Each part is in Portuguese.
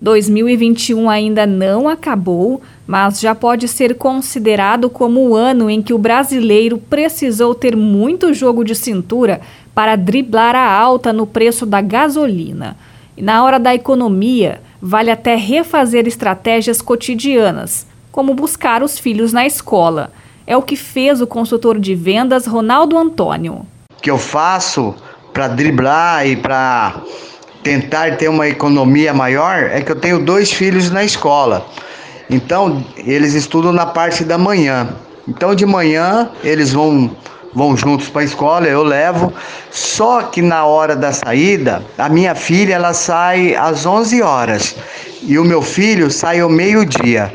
2021 ainda não acabou, mas já pode ser considerado como o ano em que o brasileiro precisou ter muito jogo de cintura para driblar a alta no preço da gasolina. E na hora da economia, vale até refazer estratégias cotidianas, como buscar os filhos na escola. É o que fez o consultor de vendas Ronaldo Antônio. O que eu faço para driblar e para tentar ter uma economia maior é que eu tenho dois filhos na escola. Então, eles estudam na parte da manhã. Então, de manhã, eles vão vão juntos para a escola, eu levo. Só que na hora da saída, a minha filha ela sai às 11 horas e o meu filho sai ao meio-dia.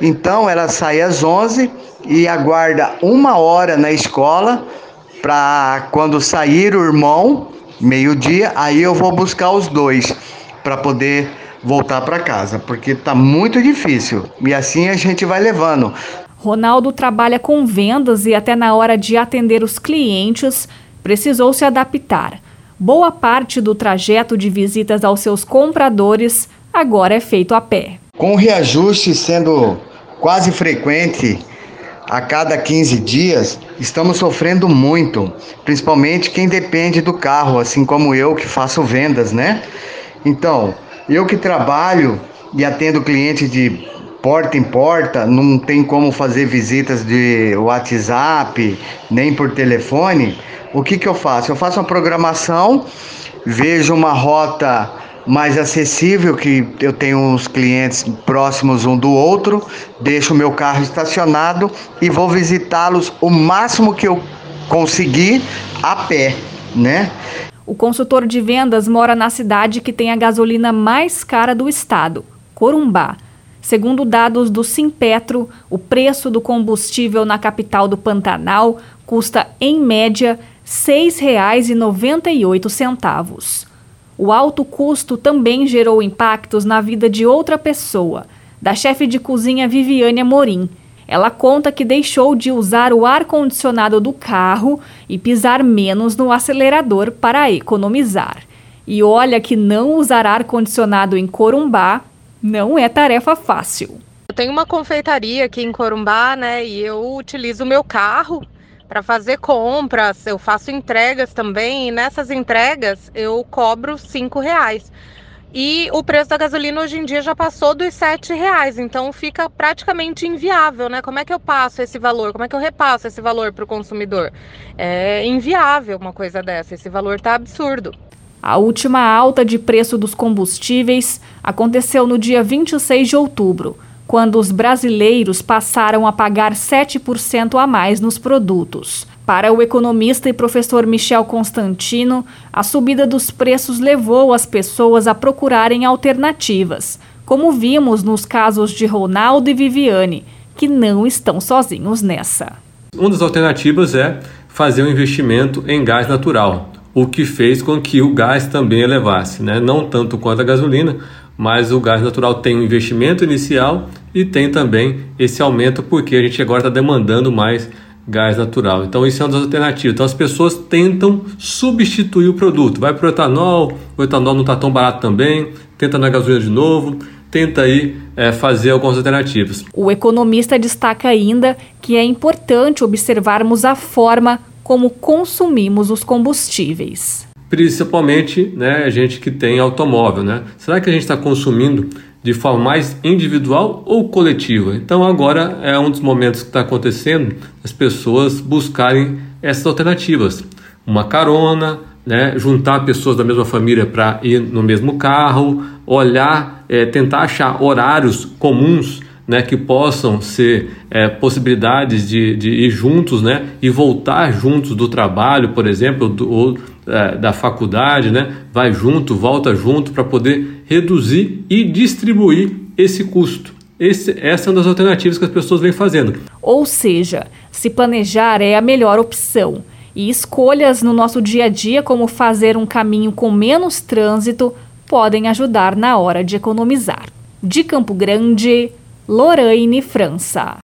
Então ela sai às 11 e aguarda uma hora na escola para quando sair o irmão meio-dia, aí eu vou buscar os dois para poder voltar para casa, porque tá muito difícil. E assim a gente vai levando. Ronaldo trabalha com vendas e até na hora de atender os clientes precisou se adaptar. Boa parte do trajeto de visitas aos seus compradores agora é feito a pé. Com o reajuste sendo quase frequente a cada 15 dias, estamos sofrendo muito, principalmente quem depende do carro, assim como eu que faço vendas, né? Então, eu que trabalho e atendo clientes de porta em porta, não tem como fazer visitas de WhatsApp, nem por telefone. O que, que eu faço? Eu faço uma programação, vejo uma rota mais acessível, que eu tenho uns clientes próximos um do outro, deixo o meu carro estacionado e vou visitá-los o máximo que eu conseguir a pé, né? O consultor de vendas mora na cidade que tem a gasolina mais cara do estado, Corumbá. Segundo dados do Simpetro, o preço do combustível na capital do Pantanal custa, em média, R$ 6,98. O alto custo também gerou impactos na vida de outra pessoa, da chefe de cozinha Viviane Amorim. Ela conta que deixou de usar o ar-condicionado do carro e pisar menos no acelerador para economizar. E olha que não usar ar-condicionado em Corumbá não é tarefa fácil. Eu tenho uma confeitaria aqui em Corumbá, né? E eu utilizo o meu carro para fazer compras, eu faço entregas também, e nessas entregas eu cobro cinco reais. E o preço da gasolina hoje em dia já passou dos sete reais, então fica praticamente inviável, né? Como é que eu passo esse valor? Como é que eu repasso esse valor para o consumidor? É inviável uma coisa dessa, esse valor está absurdo. A última alta de preço dos combustíveis aconteceu no dia 26 de outubro quando os brasileiros passaram a pagar 7% a mais nos produtos. Para o economista e professor Michel Constantino, a subida dos preços levou as pessoas a procurarem alternativas, como vimos nos casos de Ronaldo e Viviane, que não estão sozinhos nessa. Uma das alternativas é fazer um investimento em gás natural, o que fez com que o gás também elevasse, né? não tanto quanto a gasolina, mas o gás natural tem um investimento inicial e tem também esse aumento porque a gente agora está demandando mais gás natural. Então isso é uma das alternativas. Então as pessoas tentam substituir o produto. Vai para o etanol, o etanol não está tão barato também, tenta na gasolina de novo, tenta aí é, fazer algumas alternativas. O economista destaca ainda que é importante observarmos a forma como consumimos os combustíveis principalmente né, a gente que tem automóvel. Né? Será que a gente está consumindo de forma mais individual ou coletiva? Então agora é um dos momentos que está acontecendo as pessoas buscarem essas alternativas. Uma carona, né, juntar pessoas da mesma família para ir no mesmo carro, olhar, é, tentar achar horários comuns né, que possam ser é, possibilidades de, de ir juntos né, e voltar juntos do trabalho, por exemplo, do, ou é, da faculdade, né, vai junto, volta junto para poder reduzir e distribuir esse custo. Esse, essa é uma das alternativas que as pessoas vêm fazendo. Ou seja, se planejar é a melhor opção. E escolhas no nosso dia a dia, como fazer um caminho com menos trânsito, podem ajudar na hora de economizar. De Campo Grande, Lorraine França.